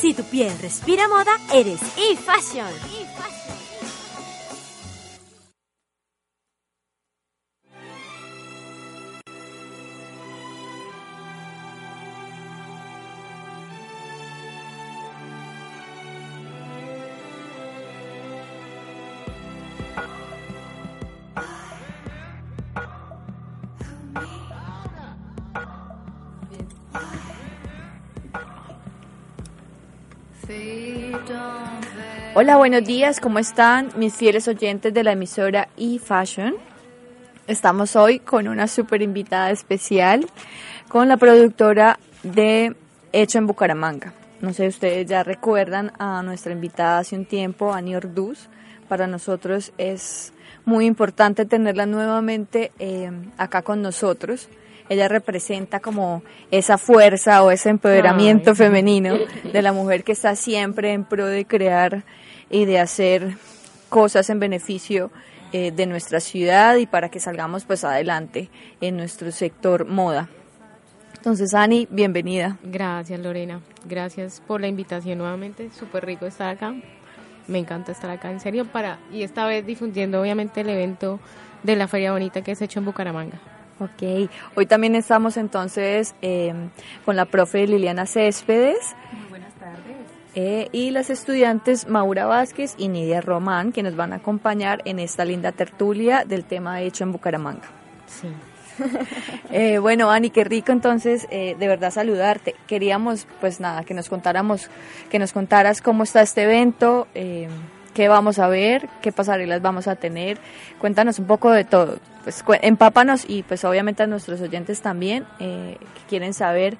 Si tu piel respira moda, eres eFashion. Hola, buenos días, ¿cómo están mis fieles oyentes de la emisora eFashion? Estamos hoy con una super invitada especial, con la productora de Hecho en Bucaramanga. No sé, ustedes ya recuerdan a nuestra invitada hace un tiempo, Ani Orduz. Para nosotros es muy importante tenerla nuevamente eh, acá con nosotros ella representa como esa fuerza o ese empoderamiento femenino de la mujer que está siempre en pro de crear y de hacer cosas en beneficio eh, de nuestra ciudad y para que salgamos pues adelante en nuestro sector moda. Entonces, Ani, bienvenida. Gracias, Lorena. Gracias por la invitación nuevamente. Súper rico estar acá. Me encanta estar acá, en serio, para y esta vez difundiendo obviamente el evento de la Feria Bonita que es hecho en Bucaramanga. Ok, hoy también estamos entonces eh, con la profe Liliana Céspedes. Eh, y las estudiantes Maura Vázquez y Nidia Román, que nos van a acompañar en esta linda tertulia del tema hecho en Bucaramanga. Sí. eh, bueno, Ani, qué rico entonces eh, de verdad saludarte. Queríamos, pues nada, que nos contáramos, que nos contaras cómo está este evento, eh, qué vamos a ver, qué pasarelas vamos a tener. Cuéntanos un poco de todo. Pues empápanos y pues obviamente a nuestros oyentes también eh, que quieren saber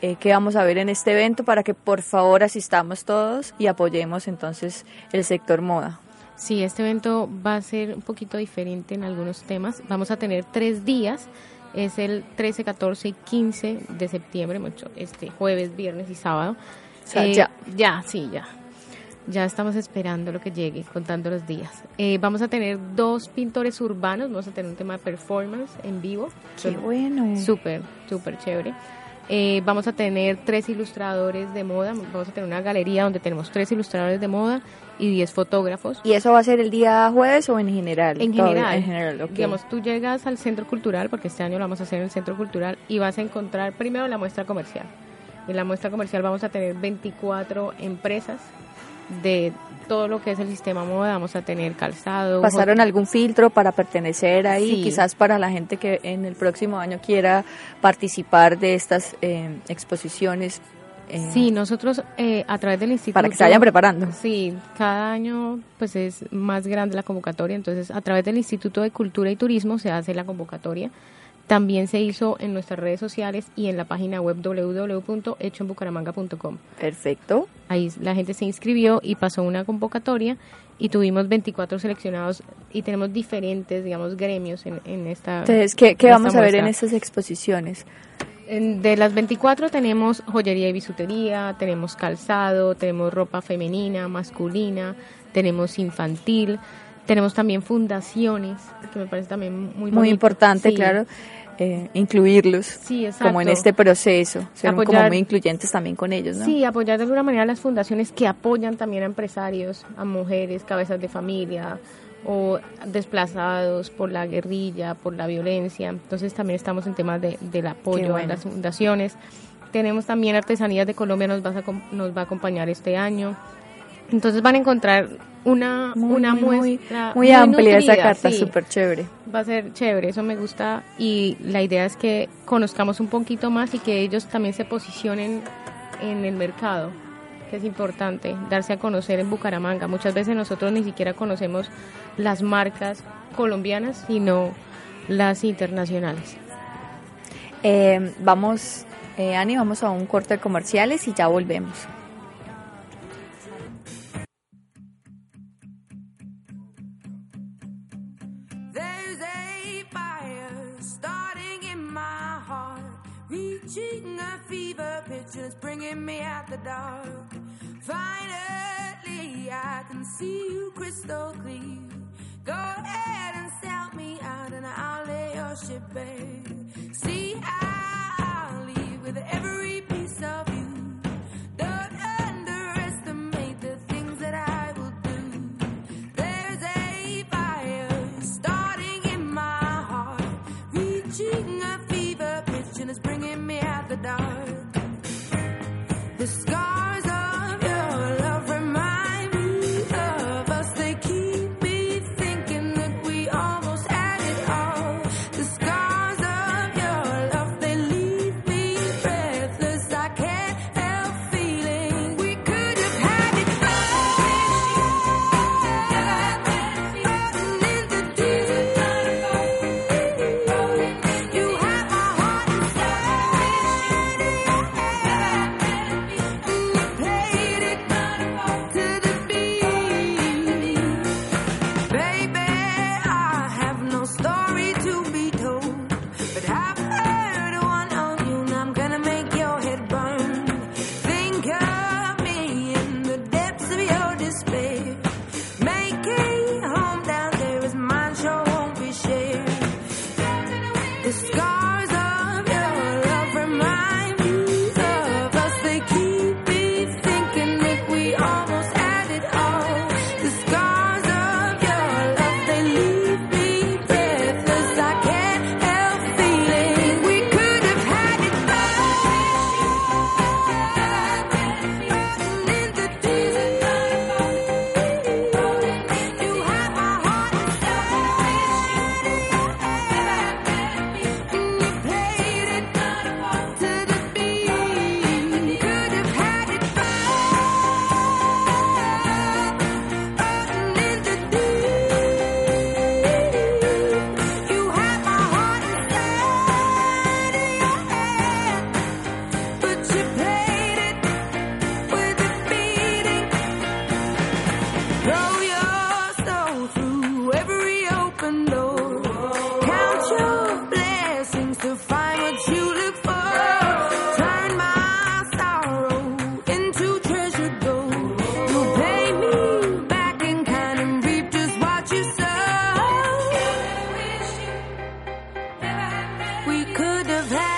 eh, qué vamos a ver en este evento para que por favor asistamos todos y apoyemos entonces el sector moda. Sí, este evento va a ser un poquito diferente en algunos temas. Vamos a tener tres días. Es el 13, 14 y 15 de septiembre, mucho, este jueves, viernes y sábado. O sea, eh, ya. Ya, sí, ya. Ya estamos esperando lo que llegue, contando los días. Eh, vamos a tener dos pintores urbanos, vamos a tener un tema de performance en vivo. Qué bueno. Súper, súper chévere. Eh, vamos a tener tres ilustradores de moda, vamos a tener una galería donde tenemos tres ilustradores de moda y diez fotógrafos. ¿Y eso va a ser el día jueves o en general? En general. En general, okay. Digamos, tú llegas al centro cultural, porque este año lo vamos a hacer en el centro cultural, y vas a encontrar primero la muestra comercial. En la muestra comercial vamos a tener 24 empresas de todo lo que es el sistema moda, vamos a tener calzado. ¿Pasaron algún filtro para pertenecer ahí? Sí. Quizás para la gente que en el próximo año quiera participar de estas eh, exposiciones. Eh, sí, nosotros eh, a través del instituto... Para que se vayan preparando. Sí, cada año pues es más grande la convocatoria, entonces a través del Instituto de Cultura y Turismo se hace la convocatoria. También se hizo en nuestras redes sociales y en la página web www.hechoenbucaramanga.com. Perfecto. Ahí la gente se inscribió y pasó una convocatoria y tuvimos 24 seleccionados y tenemos diferentes, digamos, gremios en, en esta. Entonces, ¿qué, qué vamos a ver en estas exposiciones? De las 24 tenemos joyería y bisutería, tenemos calzado, tenemos ropa femenina, masculina, tenemos infantil, tenemos también fundaciones, que me parece también muy Muy bonito. importante, Sí. claro, eh, incluirlos Sí, como en este proceso, ser como Apoyar- muy incluyentes también con ellos, ¿no? Sí, apoyar de alguna manera las fundaciones que apoyan también a empresarios, a mujeres, cabezas de familia o desplazados por la guerrilla, por la violencia. Entonces también estamos en temas de, del apoyo bueno. a las fundaciones. Tenemos también Artesanías de Colombia, nos, vas a nos va a acompañar este año. Entonces van a encontrar una, Muy, una muy, muestra muy amplia esa nutrida, carta, sí. súper chévere. Va a ser chévere, eso me gusta y la idea es que conozcamos un poquito más y que ellos también se posicionen en el mercado, que es importante, darse a conocer en Bucaramanga. Muchas veces nosotros ni siquiera conocemos las marcas colombianas, sino las internacionales. Eh, vamos, eh, Ani, vamos a un corte de comerciales y ya volvemos. Fever and bringing me out the dark. Finally, I can see you crystal clear. Go ahead and sell me out and I'll lay your ship bare. See, I'll have had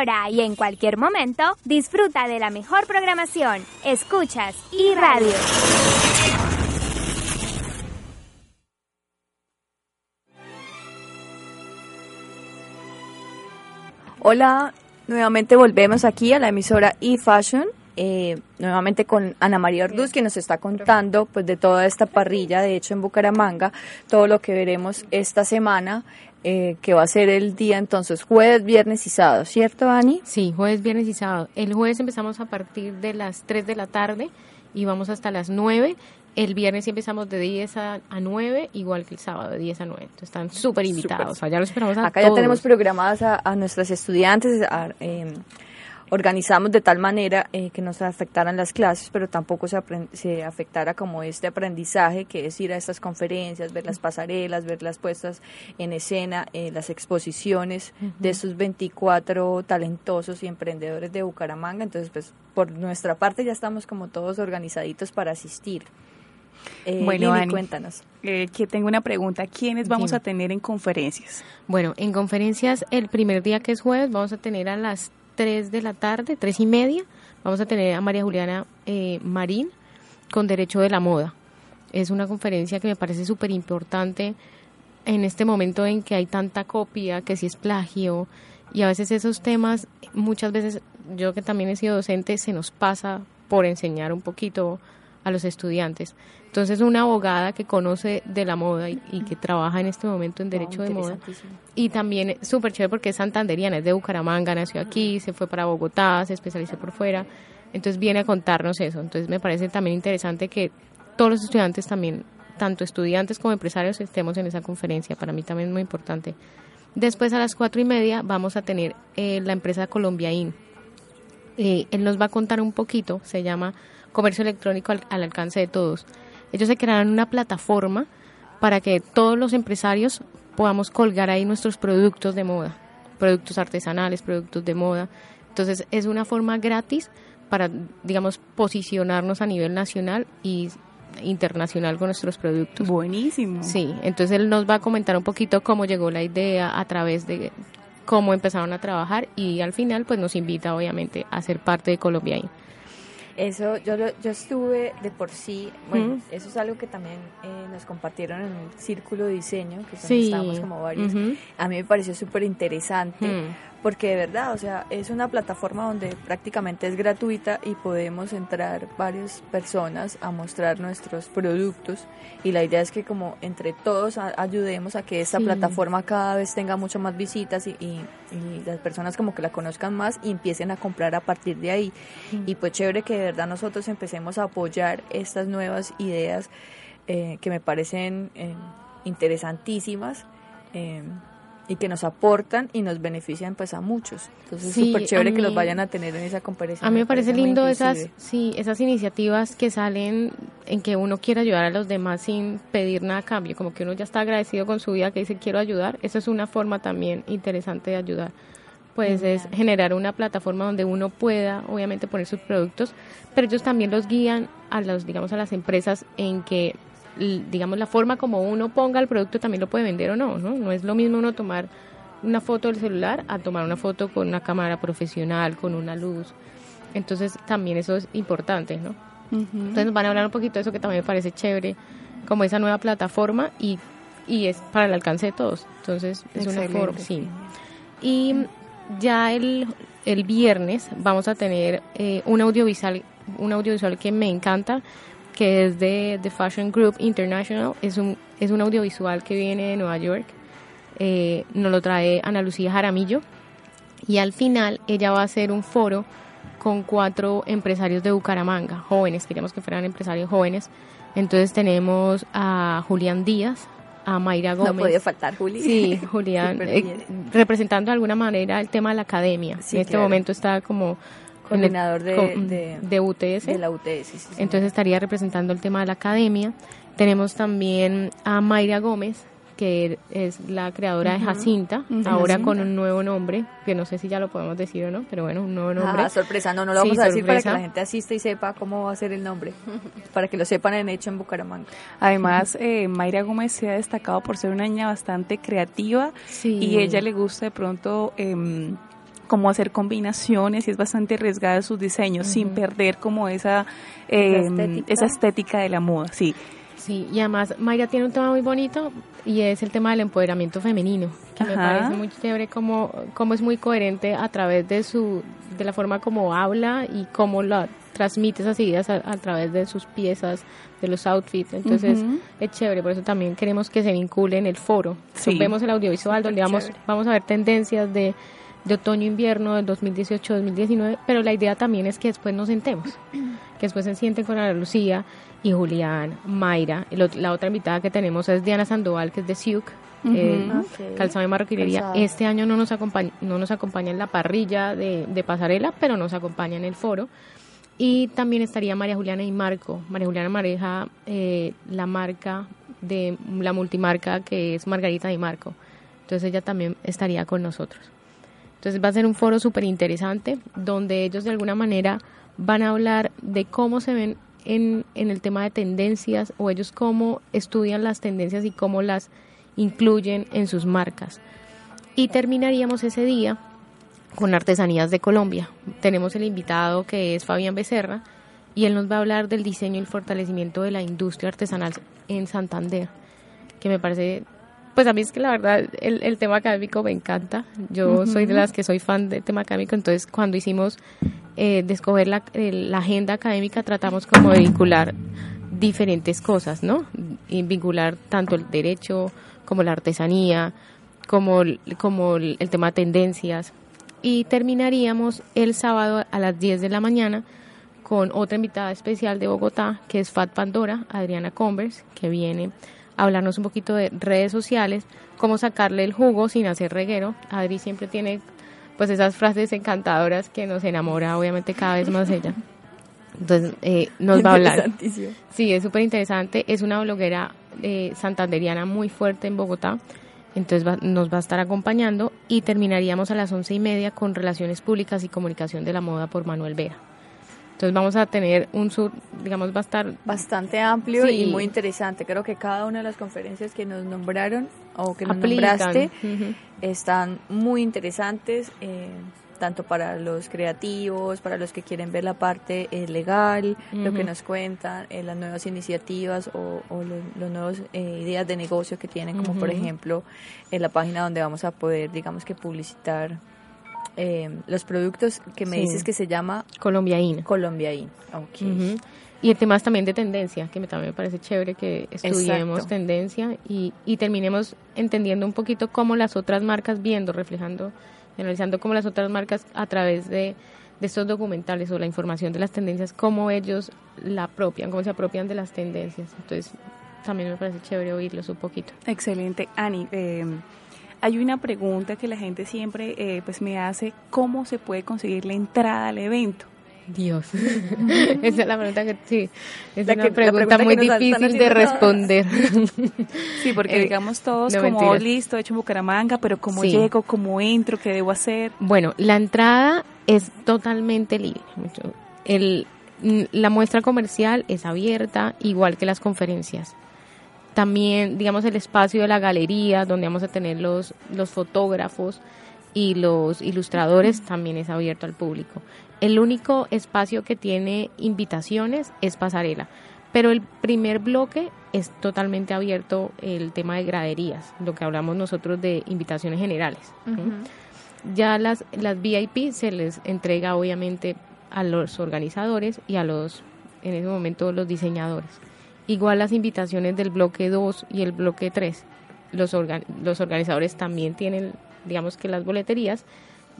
hora y en cualquier momento, disfruta de la mejor programación. Escuchas y radio. Hola, nuevamente volvemos aquí a la emisora eFashion, eh, nuevamente con Ana María Orduz, que nos está contando pues de toda esta parrilla, de hecho en Bucaramanga, todo lo que veremos esta semana, eh, que va a ser el día entonces jueves, viernes y sábado, ¿cierto, Ani? Sí, jueves, viernes y sábado. El jueves empezamos a partir de las 3 de la tarde y vamos hasta las 9. El viernes sí empezamos de 10 a, a 9, igual que el sábado de 10 a 9. Entonces están súper invitados. Ya los esperamos a Acá ya tenemos programadas a, a nuestras estudiantes, a- eh, organizamos de tal manera eh, que no se afectaran las clases, pero tampoco se, se afectara como este aprendizaje que es ir a estas conferencias, ver las pasarelas, ver las puestas en escena, eh, las exposiciones de estos 24 talentosos y emprendedores de Bucaramanga. Entonces, pues por nuestra parte ya estamos como todos organizaditos para asistir. Eh, Bueno, Lili, Ani. cuéntanos. Eh, que tengo una pregunta. ¿Quiénes vamos Dime. a tener en conferencias? Bueno, en conferencias, el primer día que es jueves, vamos a tener a las 3 de la tarde, 3 y media, vamos a tener a María Juliana eh, Marín con Derecho de la Moda. Es una conferencia que me parece súper importante en este momento en que hay tanta copia, que si es plagio, y a veces esos temas, muchas veces, yo que también he sido docente, se nos pasa por enseñar un poquito a los estudiantes. Entonces, una abogada que conoce de la moda y, y que trabaja en este momento en derecho de moda, y también es súper chévere porque es santanderiana, es de Bucaramanga, nació aquí, se fue para Bogotá, se especializó por fuera. Entonces viene a contarnos eso. Entonces me parece también interesante que todos los estudiantes también, tanto estudiantes como empresarios, estemos en esa conferencia. Para mí también es muy importante. Después a las cuatro y media vamos a tener eh, la empresa Colombiaín. Eh, él nos va a contar un poquito, se llama Comercio Electrónico al, al alcance de todos. Ellos se crearon una plataforma para que todos los empresarios podamos colgar ahí nuestros productos de moda, productos artesanales, productos de moda. Entonces es una forma gratis para, digamos, posicionarnos a nivel nacional y internacional con nuestros productos. Buenísimo. Sí, entonces él nos va a comentar un poquito cómo llegó la idea a través de cómo empezaron a trabajar y al final pues nos invita obviamente a ser parte de Colombia ahí. Eso, yo, yo estuve de por sí, bueno, Mm. eso es algo que también eh, nos compartieron en el círculo de diseño, que son- Sí. estábamos como varios. A mí me pareció súper interesante, Mm. Porque de verdad, o sea, es una plataforma donde prácticamente es gratuita y podemos entrar varias personas a mostrar nuestros productos y la idea es que como entre todos ayudemos a que esta Sí. plataforma cada vez tenga mucho más visitas y, y- y las personas como que la conozcan más y empiecen a comprar a partir de ahí. Y pues chévere que de verdad nosotros empecemos a apoyar estas nuevas ideas eh, que me parecen eh, interesantísimas. eh, y que nos aportan y nos benefician pues a muchos. Entonces Sí, súper chévere que los vayan a tener en esa conferencia. A mí me parece lindo esas, sí, esas iniciativas que salen en que uno quiere ayudar a los demás sin pedir nada a cambio, como que uno ya está agradecido con su vida, que dice quiero ayudar. Eso es una forma también interesante de ayudar. Pues es generar una plataforma donde uno pueda, obviamente, poner sus productos, pero ellos también los guían a los, digamos, a las empresas en que, digamos, la forma como uno ponga el producto también lo puede vender o no, ¿no? No es lo mismo uno tomar una foto del celular a tomar una foto con una cámara profesional, con una luz. Entonces también eso es importante, ¿no? Entonces nos van a hablar un poquito de eso que también me parece chévere, como esa nueva plataforma y, y es para el alcance de todos. Entonces es una forma, sí. Y ya el, el viernes vamos a tener eh, un audiovisual, un audiovisual que me encanta, que es de The Fashion Group International. Es un, es un audiovisual que viene de Nueva York. Eh, nos lo trae Ana Lucía Jaramillo. Y al final ella va a hacer un foro con cuatro empresarios de Bucaramanga, jóvenes, queríamos que fueran empresarios jóvenes. Entonces tenemos a Julián Díaz, a Mayra Gómez. No podía faltar, Juli. Sí, Julián, eh, representando de alguna manera el tema de la academia. Sí, en este claro. momento está como Coordinador de- de- de UTS. De la UTS, sí, sí, sí. Entonces estaría representando el tema de la academia. Tenemos también a Mayra Gómez, que es la creadora de Jacinta, Ujú. ahora Jacinta. con un nuevo nombre, que no sé si ya lo podemos decir o no, pero bueno, un nuevo nombre. Ah, sorpresa, no, no lo Sí, vamos a decir para que la gente asista y sepa cómo va a ser el nombre, para que lo sepan en hecho en Bucaramanga. Además, eh, Mayra Gómez se ha destacado por ser una niña bastante creativa Sí. y ella le gusta de pronto em, cómo hacer combinaciones y es bastante arriesgada sus diseños sin perder como esa, eh, estética. esa estética de la moda, sí. Sí, y además Mayra tiene un tema muy bonito y es el tema del empoderamiento femenino, que me parece muy chévere como, como es muy coherente a través de su de la forma como habla y cómo la transmite esas ideas a, a través de sus piezas, de los outfits. Entonces es chévere, por eso también queremos que se vincule en el foro. Sí. Vemos el audiovisual donde vamos, vamos a ver tendencias de, de otoño-invierno del 2018-2019, pero la idea también es que después nos sentemos, que después se sienten con Ana Lucía y Julián, Mayra. La otra invitada que tenemos es Diana Sandoval, que es de Siuk, eh, Ok. calzado de marroquinería. Calzado. Este año no nos acompaña, no nos acompaña en la parrilla de, de pasarela, pero nos acompaña en el foro. Y también estaría María Juliana y Marco. María Juliana maneja eh, la marca de la multimarca que es Margarita y Marco. Entonces ella también estaría con nosotros. Entonces va a ser un foro súper interesante donde ellos de alguna manera van a hablar de cómo se ven en, en el tema de tendencias o ellos cómo estudian las tendencias y cómo las incluyen en sus marcas. Y terminaríamos ese día con artesanías de Colombia. Tenemos el invitado que es Fabián Becerra y él nos va a hablar del diseño y el fortalecimiento de la industria artesanal en Santander, que me parece, pues a mí es que la verdad el, el tema académico me encanta. Yo soy de las que soy fan del tema académico, entonces cuando hicimos eh, de escoger la, el- la agenda académica tratamos como de vincular diferentes cosas, ¿no? Y vincular tanto el derecho como la artesanía, como, el- como el, el tema de tendencias. Y terminaríamos el sábado a las 10 de la mañana con otra invitada especial de Bogotá, que es Fat Pandora, Adriana Converse, que viene hablarnos un poquito de redes sociales, cómo sacarle el jugo sin hacer reguero. Adri siempre tiene pues esas frases encantadoras que nos enamora obviamente cada vez más ella. Entonces eh, nos va a hablar. Sí, es súper interesante. Es una bloguera eh, santanderiana muy fuerte en Bogotá. Entonces va- nos va a estar acompañando y terminaríamos a las once y media con Relaciones Públicas y Comunicación de la Moda por Manuel Vera. Entonces vamos a tener un sur, digamos, va a estar Bastante amplio Sí. y muy interesante. Creo que cada una de las conferencias que nos nombraron o que nos aplican. nombraste están muy interesantes, eh, tanto para los creativos, para los que quieren ver la parte eh, legal, lo que nos cuentan, eh, las nuevas iniciativas o, o los, los nuevos eh, ideas de negocio que tienen, como por ejemplo en la página donde vamos a poder, digamos que publicitar eh, los productos que me Sí. dices que se llama Colombiaína. Colombiaín. Ok. Ujú. Y el tema es también de tendencia, que me, también me parece chévere que estudiemos Exacto. tendencia y, y terminemos entendiendo un poquito cómo las otras marcas, viendo, reflejando, analizando cómo las otras marcas a través de, de estos documentales o la información de las tendencias, cómo ellos la apropian, cómo se apropian de las tendencias. Entonces, también me parece chévere oírlos un poquito. Excelente. Ani, eh, hay una pregunta que la gente siempre eh, pues me hace, ¿cómo se puede conseguir la entrada al evento? Dios. Esa es la pregunta que sí. Es La una que- pregunta, muy difícil de responder. Sí, porque Eh, digamos todos no, como mentiras. listo, hecho en Bucaramanga, pero ¿cómo Sí. llego? ¿Cómo entro? ¿Qué debo hacer? Bueno, la entrada es totalmente libre. El, la muestra comercial es abierta, igual que las conferencias. También, digamos, el espacio de la galería, donde vamos a tener los, los fotógrafos y los ilustradores, también es abierto al público. El único espacio que tiene invitaciones es pasarela. Pero el primer bloque es totalmente abierto el tema de graderías, lo que hablamos nosotros de invitaciones generales. Ya las, las VIP se les entrega obviamente a los organizadores y a los, en ese momento, los diseñadores. Igual las invitaciones del bloque 2 y el bloque 3. Los, organ- los organizadores también tienen, digamos que las boleterías.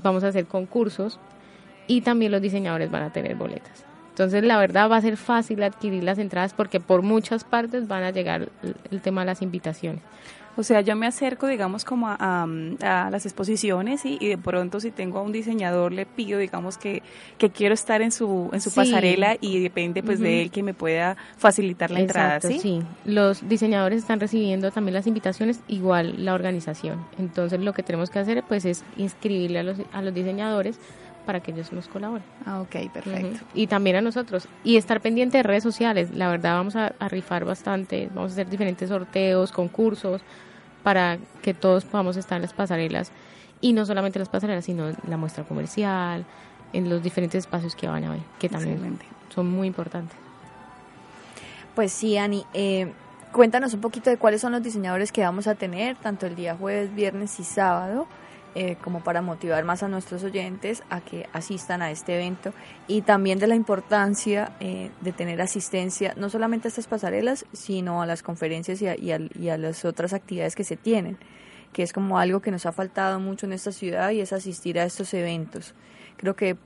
Vamos a hacer concursos y también los diseñadores van a tener boletas. Entonces, la verdad va a ser fácil adquirir las entradas porque por muchas partes van a llegar el, tema de las invitaciones. O sea, yo me acerco, digamos, como a, a- a las exposiciones ¿sí? y de pronto si tengo a un diseñador le pido, digamos, que, que quiero estar en su, en su Sí. pasarela y depende pues de él que me pueda facilitar la entrada, Exacto, ¿sí? Los diseñadores están recibiendo también las invitaciones, igual la organización. Entonces lo que tenemos que hacer pues es inscribirle a los, a los diseñadores para que ellos nos colaboren. Ah, ok, perfecto. Y también a nosotros. Y estar pendiente de redes sociales. La verdad vamos a, a rifar bastante, vamos a hacer diferentes sorteos, concursos, para que todos podamos estar en las pasarelas. Y no solamente las pasarelas, sino la muestra comercial, en los diferentes espacios que van a ver, que también Excelente. son muy importantes. Pues sí, Ani, eh, cuéntanos un poquito de cuáles son los diseñadores que vamos a tener, tanto el día jueves, viernes y sábado, eh, como para motivar más a nuestros oyentes a que asistan a este evento y también de la importancia eh, de tener asistencia no solamente a estas pasarelas, sino a las conferencias y a, y y a las otras actividades que se tienen, que es como algo que nos ha faltado mucho en esta ciudad y es asistir a estos eventos. Creo que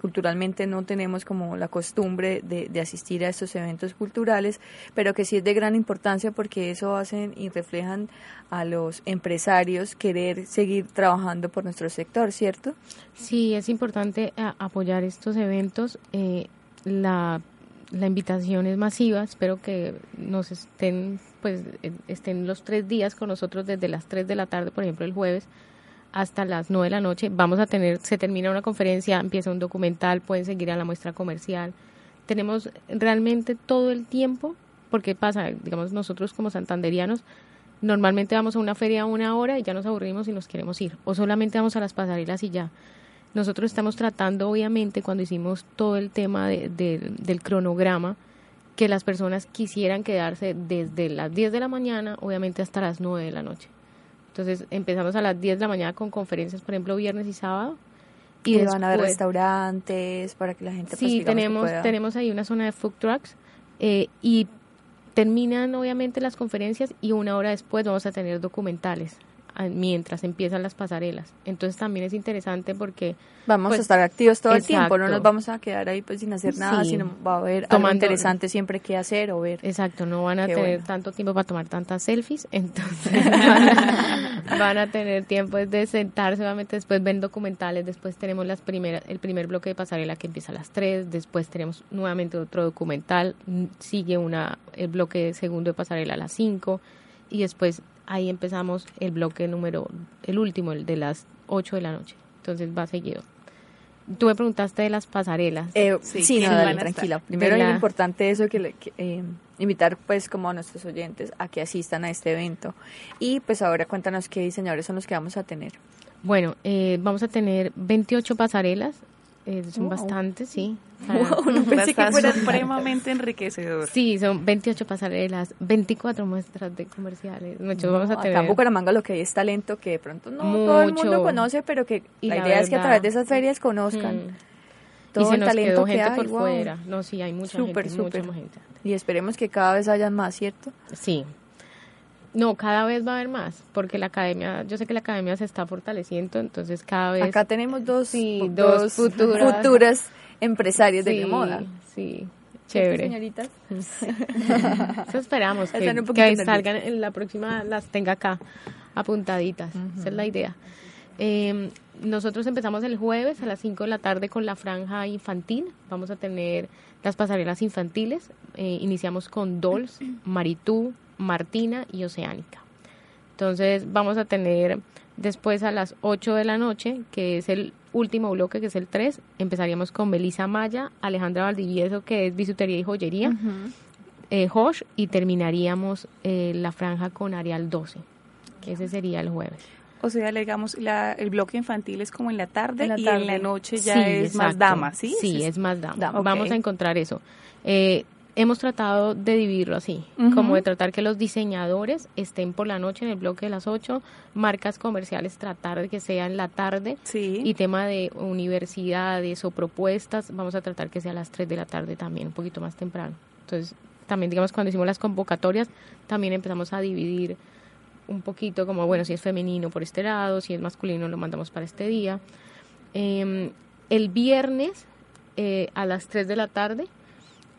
culturalmente no tenemos como la costumbre de, asistir a estos eventos culturales, pero que sí es de gran importancia porque eso hacen y reflejan a los empresarios querer seguir trabajando por nuestro sector, ¿cierto? Sí, es importante a- apoyar estos eventos. eh, la, invitación es masiva. Espero que nos estén, pues, eh, estén los tres días con nosotros desde las 3 de la tarde, por ejemplo, el jueves, hasta las 9 de la noche. Vamos a tener, se termina una conferencia, empieza un documental, pueden seguir a la muestra comercial. Tenemos realmente todo el tiempo, porque pasa, digamos, nosotros como santanderianos, normalmente vamos a una feria una hora y ya nos aburrimos y nos queremos ir, o solamente vamos a las pasarelas y ya. Nosotros estamos tratando, obviamente, cuando hicimos todo el tema de- de- del cronograma, que las personas quisieran quedarse desde las 10 de la mañana, obviamente, hasta las 9 de la noche. Entonces empezamos a las 10 de la mañana con conferencias, por ejemplo, viernes y sábado. Y Y van a haber después- restaurantes para que la gente pues, Sí, que tenemos, tenemos ahí una zona de food trucks eh, y terminan obviamente las conferencias y una hora después vamos a tener documentales mientras empiezan las pasarelas. Entonces también es interesante porque Vamos pues, a estar activos todo el tiempo, no nos vamos a quedar ahí pues sin hacer nada, Sí. sino va a haber algo interesante siempre que hacer o ver. Exacto, no van a Qué tener bueno. tanto tiempo para tomar tantas selfies, entonces van a, van a tener tiempo de sentarse, obviamente después ven documentales, después tenemos las primeras, el primer bloque de pasarela que empieza a las 3, después tenemos nuevamente otro documental, sigue una el bloque segundo de pasarela a las 5 y después ahí empezamos el bloque número, el último, el de las 8 de la noche, entonces va seguido. Tú me preguntaste de las pasarelas. Eh, Sí, sí, no, ¿quiénes dale, tranquila. Primero De es la- importante eso que, le- que, eh, invitar pues como a nuestros oyentes a que asistan a este evento. Y pues ahora cuéntanos qué diseñadores son los que vamos a tener. Bueno, eh, vamos a tener 28 pasarelas, eh, son Wow. bastantes, sí. Wow, no pensé que fuera supremamente enriquecedor. Sí, son 28 pasarelas, 24 muestras de comerciales. Muchos vamos a No, tener. Acá en Bucaramanga lo que hay es talento que de pronto no todo el mundo Mucho. conoce, pero que Y la la idea es que a través de esas ferias conozcan Mm. todo y se el nos talento quedó que gente hay. por wow. fuera. No, sí, hay mucha Súper, gente, súper. mucha gente. Y esperemos que cada vez hayan más, ¿cierto? Sí. No, cada vez va a haber más, porque la academia, yo sé que la academia se está fortaleciendo, entonces cada vez... Acá tenemos dos, Sí, dos futuras- futuras empresarias de la moda. Sí, ¿Cierto, chévere. señoritas? Eso esperamos, que, salgan en la próxima, las tenga acá apuntaditas. Esa es la idea. Eh, nosotros empezamos el jueves a las 5 de la tarde con la franja infantil. Vamos a tener las pasarelas infantiles. Eh, iniciamos con Dolls, Maritú, Martina y Oceánica. Entonces vamos a tener después a las 8 de la noche, que es el último bloque, que es el 3, empezaríamos con Belisa Maya, Alejandra Valdivieso, que es bisutería y joyería, eh, Josh, y terminaríamos eh, la franja con Arial 12. Ese sería el jueves. O sea, le digamos, la, el bloque infantil es como en la tarde En la y en la noche ya Sí, es más dama, ¿sí? Sí, es más dama. Dama, Vamos a encontrar eso. Eh, hemos tratado de dividirlo así, como de tratar que los diseñadores estén por la noche en el bloque de las 8, marcas comerciales tratar de que sea en la tarde Sí. y tema de universidades o propuestas, vamos a tratar que sea a las 3 de la tarde también, un poquito más temprano. Entonces, también digamos cuando hicimos las convocatorias, también empezamos a dividir un poquito como, bueno, si es femenino por este lado, si es masculino lo mandamos para este día. Eh, el viernes eh, a las 3 de la tarde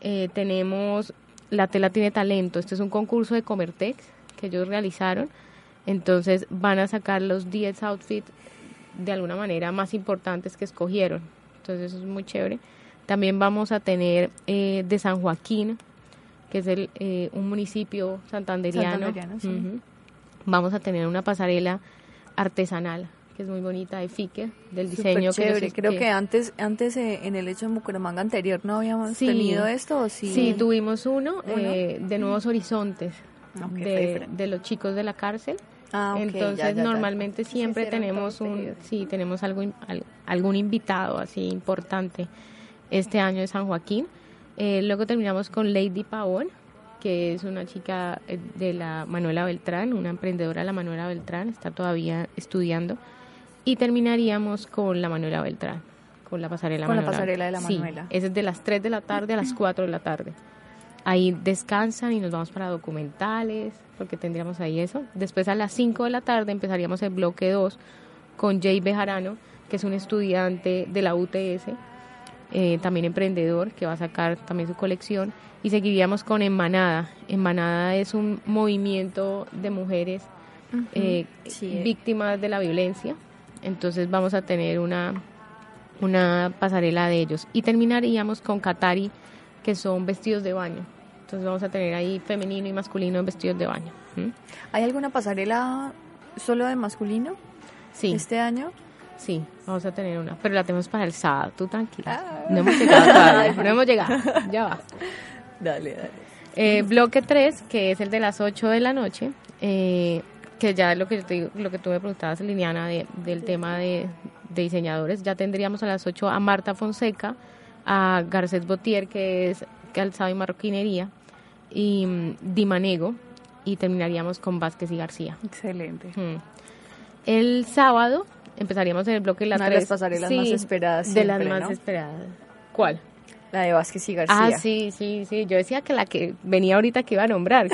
eh, tenemos La Tela Tiene Talento. Este es un concurso de Comertex que ellos realizaron. Entonces van a sacar los 10 outfits de alguna manera más importantes que escogieron. Entonces eso es muy chévere. También vamos a tener eh, de San Joaquín, que es el, eh, un municipio santanderiano. Santanderiano, sí. Ujú. Vamos a tener una pasarela artesanal, que es muy bonita, de Fique, del diseño. Chévere. que Creo que, que- antes, antes eh, en el hecho en Bucaramanga anterior no habíamos Sí. tenido esto, ¿o sí? Sí, tuvimos uno Uno. eh, de Nuevos Horizontes, fue de, de los chicos de la cárcel. Ah, ok, Entonces ya, ya, ya. normalmente siempre tenemos todo un, sí, tenemos algo, algún invitado así importante este año de San Joaquín. Eh, luego terminamos con Lady Pavón, que es una chica eh, de la Manuela Beltrán, una emprendedora de la Manuela Beltrán, está todavía estudiando. Y terminaríamos con la Manuela Beltrán, con la pasarela Con la Manuela pasarela de la Sí, Manuela. esa es de las 3 de la tarde a las 4 de la tarde. Ahí descansan y nos vamos para documentales, porque tendríamos ahí eso. Después a las 5 de la tarde empezaríamos el bloque 2 con Jay Bejarano, que es un estudiante de la UTS, eh, también emprendedor, que va a sacar también su colección. Y seguiríamos con Emmanada. Emmanada es un movimiento de mujeres eh, Sí. víctimas de la violencia. Entonces vamos a tener una, una pasarela de ellos. Y terminaríamos con Katari, que son vestidos de baño. Entonces vamos a tener ahí femenino y masculino en vestidos de baño. ¿Mm? ¿Hay alguna pasarela solo de masculino Sí, este año? sí, vamos a tener una. Pero la tenemos para el sábado, tú tranquila. Ah. No hemos llegado todavía, no hemos llegado, ya va. Dale, dale. Eh, bloque 3, que es el de las 8 de la noche, eh, que ya es lo que, te digo, lo que tú me preguntabas, Liliana, de- del tema de, de diseñadores. Ya tendríamos a las 8 a Marta Fonseca, a Garcés Botier, que es calzado y marroquinería, y mm, Dimanego, y terminaríamos con Vázquez y García. Excelente. Mm. El sábado empezaríamos en el bloque de las Una de las 3. pasarelas más esperadas De las más ¿no? esperadas. ¿Cuál? La de Vázquez y García. Ah, sí, sí, sí. Yo decía que la que venía ahorita que iba a nombrar,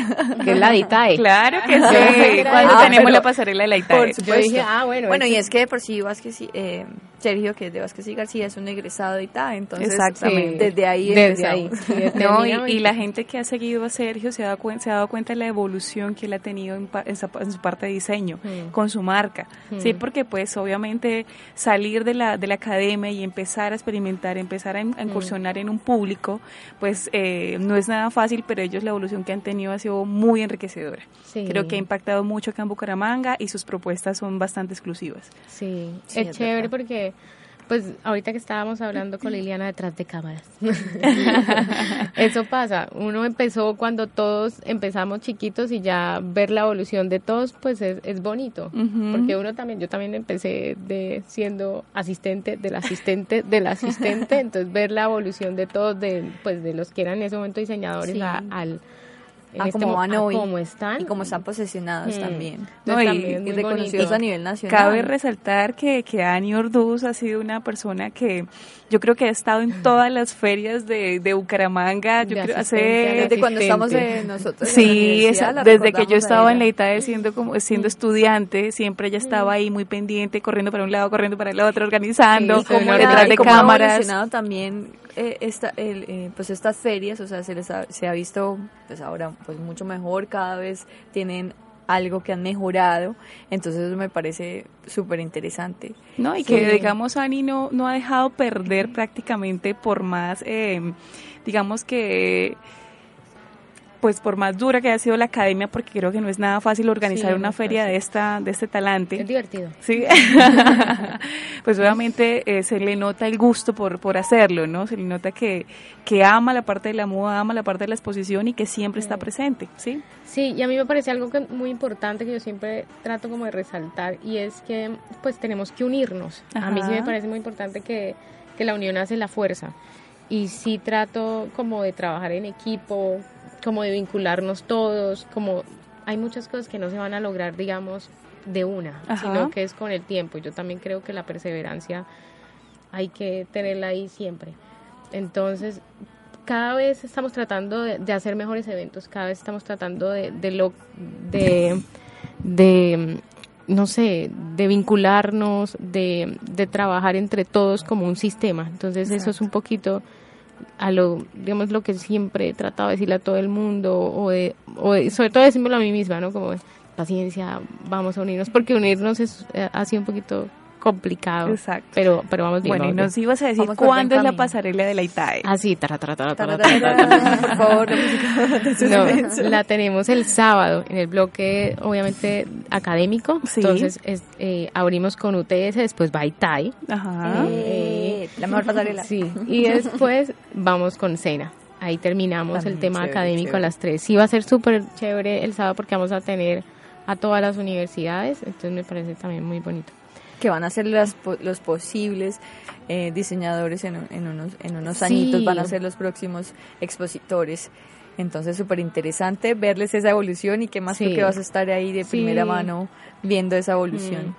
que es la de Itae. Claro que Yo sí. Cuando esa, tenemos la pasarela de la Itae. Por Yo supuesto. dije, ah, bueno. Bueno, y ese- es que de por sí Vázquez y, eh, Sergio, que es de Vázquez y García, es un egresado de ITA, entonces Exactamente. desde ahí Desde ahí. sí, No, y, 1990. y la gente que ha seguido a Sergio se ha, dado cuen- se ha dado cuenta de la evolución que él ha tenido en, pa- en sa- en su parte de diseño, Mm. con su marca. Sí, Mm. porque pues obviamente salir de la, de la academia y empezar a experimentar, empezar a, in- a incursionar en un público, pues eh, no es nada fácil, pero ellos la evolución que han tenido ha sido muy enriquecedora. Sí. Creo que ha impactado mucho acá en Bucaramanga y sus propuestas son bastante exclusivas. Sí, Sí, es, es chévere verdad. porque, pues, ahorita que estábamos hablando con Liliana detrás de cámaras, eso pasa. Uno empezó cuando todos empezamos chiquitos y ya ver la evolución de todos, pues es, es bonito. Porque uno también, yo también empecé de siendo asistente del asistente del asistente, entonces ver la evolución de todos, de, pues, de los que eran en ese momento diseñadores Sí. a- al en A este cómo mo- van a hoy. cómo están Y como están posesionados Mm. también. No, y- también reconocidos bonito. a nivel nacional. Cabe resaltar que, que Ani Orduz ha sido una persona que yo creo que ha estado en todas las ferias de, de Bucaramanga. Yo De creo hace de Desde cuando estamos en nosotros. en la Sí, esa- la desde que yo estaba en la. ITAE siendo como siendo estudiante, siempre ella estaba ahí muy pendiente, corriendo para un lado, corriendo para el otro, organizando, Sí, una detrás de y cómo ha cámaras. también eh, esta, el, eh, pues estas ferias, o sea, se les ha, se ha visto pues ahora pues mucho mejor, cada vez tienen algo que han mejorado, entonces eso me parece súper interesante. ¿no? Y Sí. que, digamos, Ani no, no ha dejado perder prácticamente por más, eh, digamos que, pues por más dura que haya sido la academia, porque creo que no es nada fácil organizar Sí, una feria de esta de este talante. Es divertido. Sí, pues obviamente eh, se le nota el gusto por, por hacerlo, ¿no? Se le nota que, que ama la parte de la moda, ama la parte de la exposición y que siempre está presente, ¿sí? Sí, y a mí me parece algo que, muy importante que yo siempre trato como de resaltar y es que pues tenemos que unirnos. A mí sí me parece muy importante que, que la unión hace la fuerza y sí trato como de trabajar en equipo, como de vincularnos todos, como hay muchas cosas que no se van a lograr, digamos, de una, Ajá. sino que es con el tiempo. Yo también creo que la perseverancia hay que tenerla ahí siempre. Entonces, cada vez estamos tratando de, de hacer mejores eventos, cada vez estamos tratando de, de lo de, de no sé, de vincularnos, de, de trabajar entre todos como un sistema. Entonces eso es un poquito a lo, digamos, lo que siempre he tratado de decirle a todo el mundo, o, de, o de- sobre todo decírmelo a mí misma, ¿no? Como, paciencia, vamos a unirnos, porque unirnos es, eh, ha sido un poquito complicado, Exacto. pero, pero vamos bien. Bueno, y nos ibas a decir cuándo es la pasarela de la ITAE. Así, tara, tara, tara, tara, tara, tara, tara. Tararara, Por favor, No, la tenemos el sábado en el bloque, obviamente, académico. Sí. Entonces, es- eh, abrimos con UTS, después va Itai. Ajá. Eh, la mejor pasarela. Sí. Y después vamos con cena. Ahí terminamos También el tema chévere, académico chévere. a las 3. Sí, va a ser súper chévere el sábado porque vamos a tener a todas las universidades, entonces me parece también muy bonito. Que van a ser las, los posibles eh, diseñadores en, en unos, en unos Sí. añitos, van a ser los próximos expositores. Entonces, súper interesante verles esa evolución y qué más tú Sí. que vas a estar ahí de Sí. primera mano viendo esa evolución.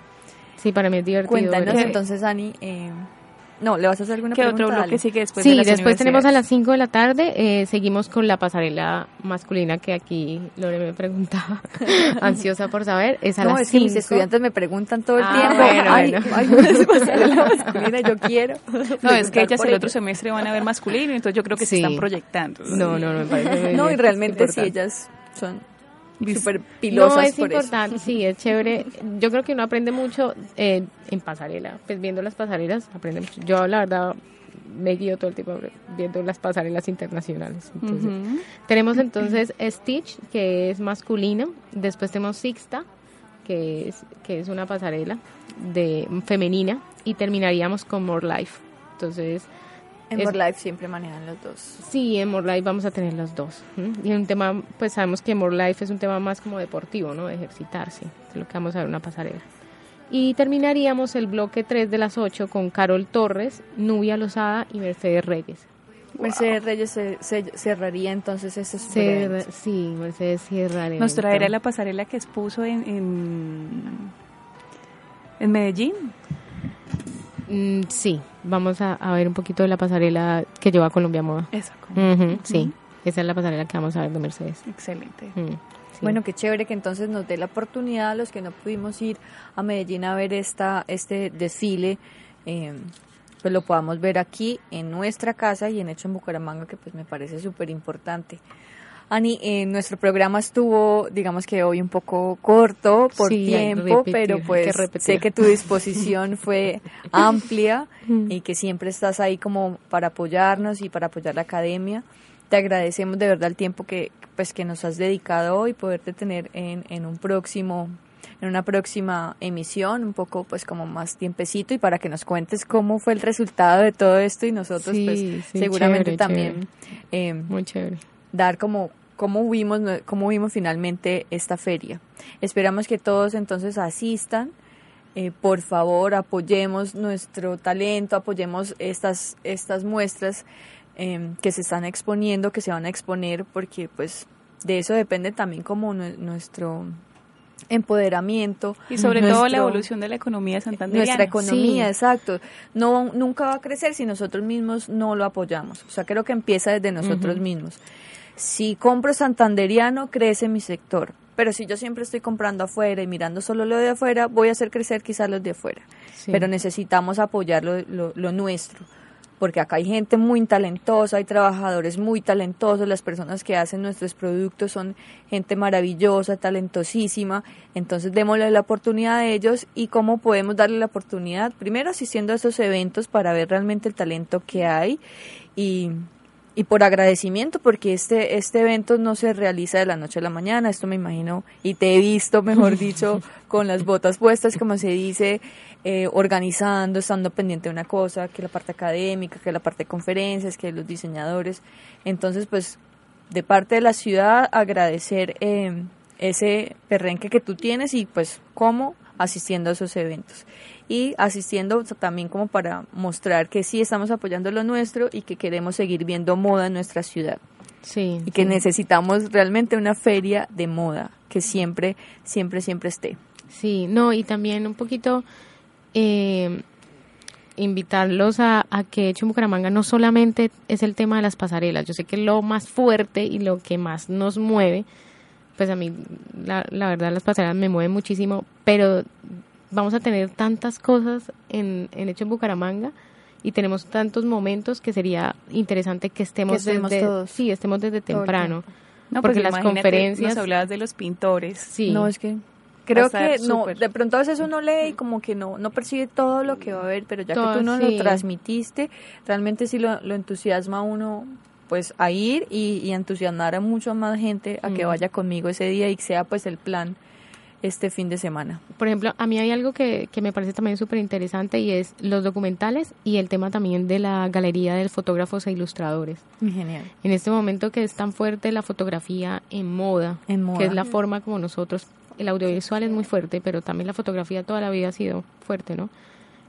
Sí, para mí es divertido. Cuéntanos entonces, Ani, eh, no, ¿le vas a hacer alguna ¿Qué pregunta? otro bloque Dale. sigue después sí, de las después tenemos a las 5 de la tarde, eh, seguimos con la pasarela masculina que aquí Lore me preguntaba, ansiosa por saber, es a No, las es que mis 5. estudiantes me preguntan todo el Ah, tiempo, bueno, ay, bueno. ay, no es pasarela masculina, yo quiero. No, es que ellas el otro semestre van a ver masculino, entonces yo creo que se Sí. están proyectando. No, no, no, me parece No, y realmente sí, ellas son súper pilosas No, es por importante, sí, es chévere. Yo creo que uno aprende mucho eh, en pasarela, pues viendo las pasarelas, aprende mucho. Yo, la verdad, me guío todo el tiempo viendo las pasarelas internacionales. Entonces, Ujú. Tenemos entonces Stitch, que es masculino. Después tenemos Sixta, que es, que es una pasarela de femenina. Y terminaríamos con More Life. Entonces, En Es- More Life siempre manejan los dos. sí, en More Life vamos a tener los dos. ¿m? Y un tema, pues sabemos que More Life es un tema más como deportivo, ¿no? De ejercitarse. Es lo que vamos a ver una pasarela. Y terminaríamos el bloque 3 de las 8 con Carol Torres, Nubia Lozada y Mercedes Reyes. Mercedes Reyes se, se- cerraría entonces ese Cerra- sí, Mercedes cierra el Nos traerá la pasarela que expuso en, en, en Medellín. Mm, sí, vamos a, a ver un poquito de la pasarela que lleva Colombia Moda. Eso. Sí, esa es la pasarela que vamos a ver de Mercedes. Excelente. Mm, sí. Bueno, qué chévere que entonces nos dé la oportunidad a los que no pudimos ir a Medellín a ver esta este desfile, eh, pues lo podamos ver aquí en nuestra casa y en hecho en Bucaramanga, que pues me parece súper importante. Ani, eh, nuestro programa estuvo, digamos que hoy un poco corto por Sí, tiempo, repetir, pero que pues sé que tu disposición fue amplia Mm. y que siempre estás ahí como para apoyarnos y para apoyar la academia. Te agradecemos de verdad el tiempo que pues que nos has dedicado hoy, poderte tener en, en un próximo en una próxima emisión, un poco pues como más tiempecito y para que nos cuentes cómo fue el resultado de todo esto y nosotros Sí, pues sí, seguramente chévere, también eh, Muy chévere. dar como cómo vimos cómo vimos finalmente esta feria. Esperamos que todos entonces asistan. Eh, por favor, apoyemos nuestro talento, apoyemos estas estas muestras eh, que se están exponiendo, que se van a exponer, porque pues de eso depende también como nue- nuestro empoderamiento Y sobre todo la evolución de la economía santandereana. nuestra economía, Sí. exacto. No, nunca va a crecer si nosotros mismos no lo apoyamos. O sea, creo que empieza desde nosotros mismos. Si compro santanderiano, crece mi sector. Pero si yo siempre estoy comprando afuera y mirando solo lo de afuera, voy a hacer crecer quizás los de afuera. Sí. Pero necesitamos apoyar lo, lo- lo nuestro. Porque acá hay gente muy talentosa, hay trabajadores muy talentosos, las personas que hacen nuestros productos son gente maravillosa, talentosísima. Entonces démosle la oportunidad a ellos y cómo podemos darle la oportunidad. Primero asistiendo a estos eventos para ver realmente el talento que hay y, y por agradecimiento porque este, este evento no se realiza de la noche a la mañana. Esto me imagino y te he visto, mejor dicho, con las botas puestas, como se dice, eh, organizando, estando pendiente de una cosa, que la parte académica, que la parte de conferencias, que los diseñadores. Entonces, pues, de parte de la ciudad, agradecer eh, ese perrenque que tú tienes y pues cómo asistiendo a esos eventos. Y asistiendo también como para mostrar que sí estamos apoyando lo nuestro y que queremos seguir viendo moda en nuestra ciudad. Sí. Y que sí. necesitamos realmente una feria de moda que siempre, siempre, siempre esté. Sí, no, y también un poquito eh, invitarlos a, a que Hecho en Bucaramanga no solamente es el tema de las pasarelas, yo sé que lo más fuerte y lo que más nos mueve, pues a mí la, la verdad las pasarelas me mueven muchísimo, pero vamos a tener tantas cosas en, en Hecho en Bucaramanga y tenemos tantos momentos que sería interesante que estemos, Que estemos desde, todos. sí, estemos desde temprano. No, porque pues las imagínate, conferencias- Nos hablabas de los pintores. Sí. No, es que creo que no, de pronto a veces uno lee y como que no, no percibe todo lo que va a haber, pero ya Todo, que tú no sí. lo transmitiste, realmente sí lo, lo entusiasma a uno pues a ir y, y entusiasmar a mucho más gente a que Mm. vaya conmigo ese día y que sea pues el plan este fin de semana. Por ejemplo, a mí hay algo que, que me parece también súper interesante y es los documentales y el tema también de la galería de fotógrafos e ilustradores. Genial. En este momento que es tan fuerte la fotografía en moda, En moda. que es la forma como nosotros el audiovisual es muy fuerte, pero también la fotografía toda la vida ha sido fuerte, ¿no?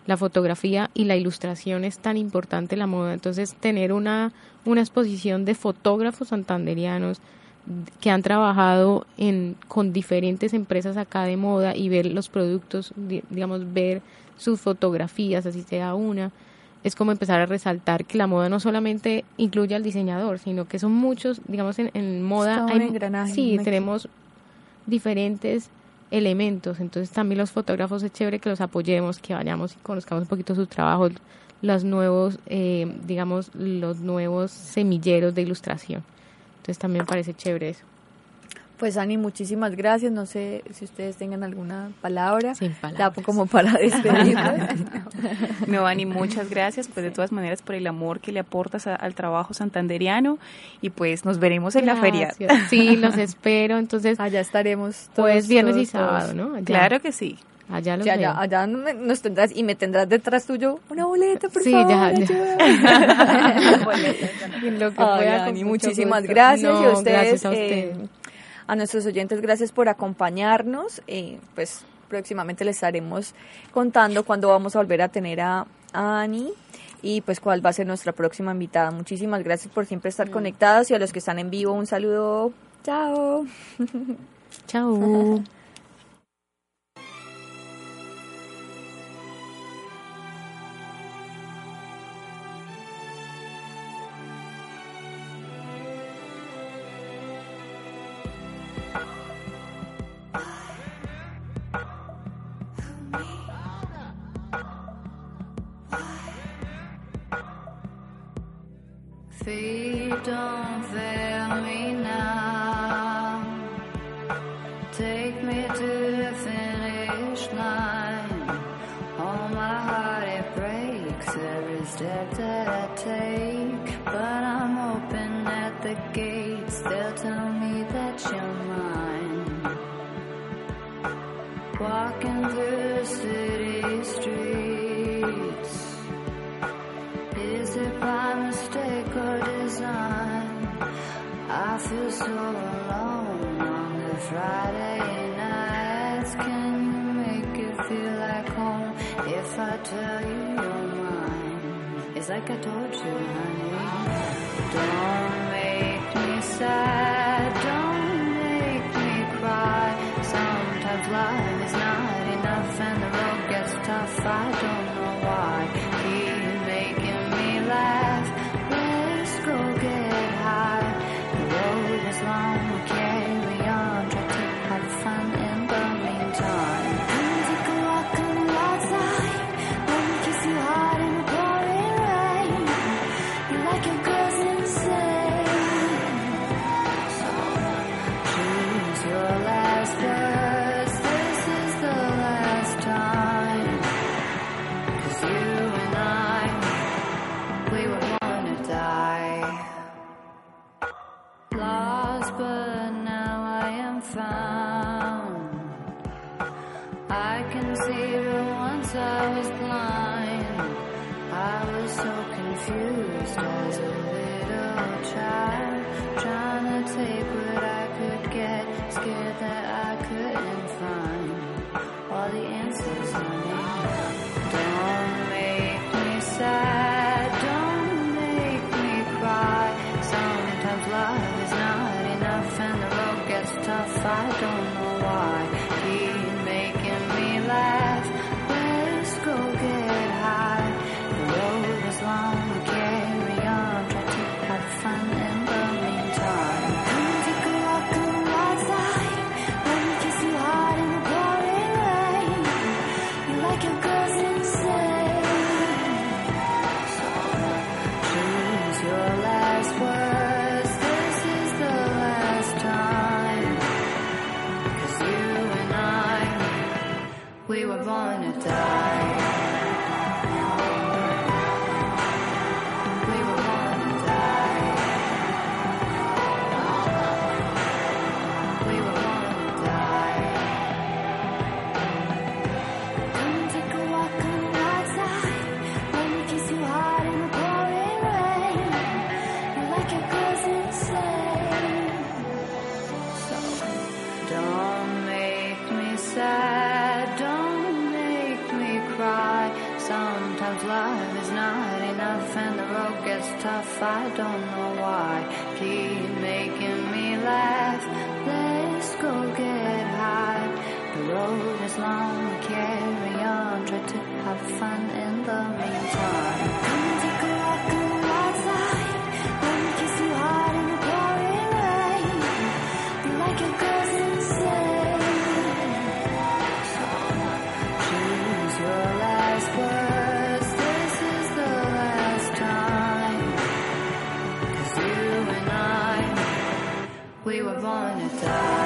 La fotografía y la ilustración es tan importante en la moda. Entonces, tener una, una exposición de fotógrafos santanderianos que han trabajado en, con diferentes empresas acá de moda y ver los productos, di- digamos, ver sus fotografías, así sea una, es como empezar a resaltar que la moda no solamente incluye al diseñador, sino que son muchos, digamos, en, en moda hay, engranaje, sí, tenemos diferentes elementos, entonces también los fotógrafos es chévere que los apoyemos, que vayamos y conozcamos un poquito sus trabajos, los nuevos, eh, digamos, los nuevos semilleros de ilustración. Entonces también parece chévere eso. Pues Ani, muchísimas gracias. No sé si ustedes tengan alguna palabra. Sin palabras. como para despedirnos. No, Ani, muchas gracias, pues de todas maneras por el amor que le aportas a- al trabajo santanderiano y pues nos veremos en la feria. Sí, los espero. Entonces, Allá estaremos todos. pues viernes y todos. sábado, ¿no? Allá. Claro que sí. Allá los Sí, allá, allá nos tendrás y me tendrás detrás tuyo una boleta, por Sí, favor. ya, ya. En lo que Ay, pueda, Ani, con mucho muchísimas gusto. gracias y a No, ustedes, gracias a eh, usted. a nuestros oyentes, gracias por acompañarnos. Eh, pues próximamente les estaremos contando cuándo vamos a volver a tener a, a Ani y pues cuál va a ser nuestra próxima invitada. Muchísimas gracias por siempre estar conectados y a los que están en vivo un saludo. Chao. Chao. It's like I told you, honey. Don't make me sad. Don't make me cry. Sometimes life is not enough and the road gets tough. I don't wanna die. Life is not enough and the road gets tough. I don't know why. Keep making me laugh. Let's go get high. The road is long, carry on. Try to have fun in the meantime. die.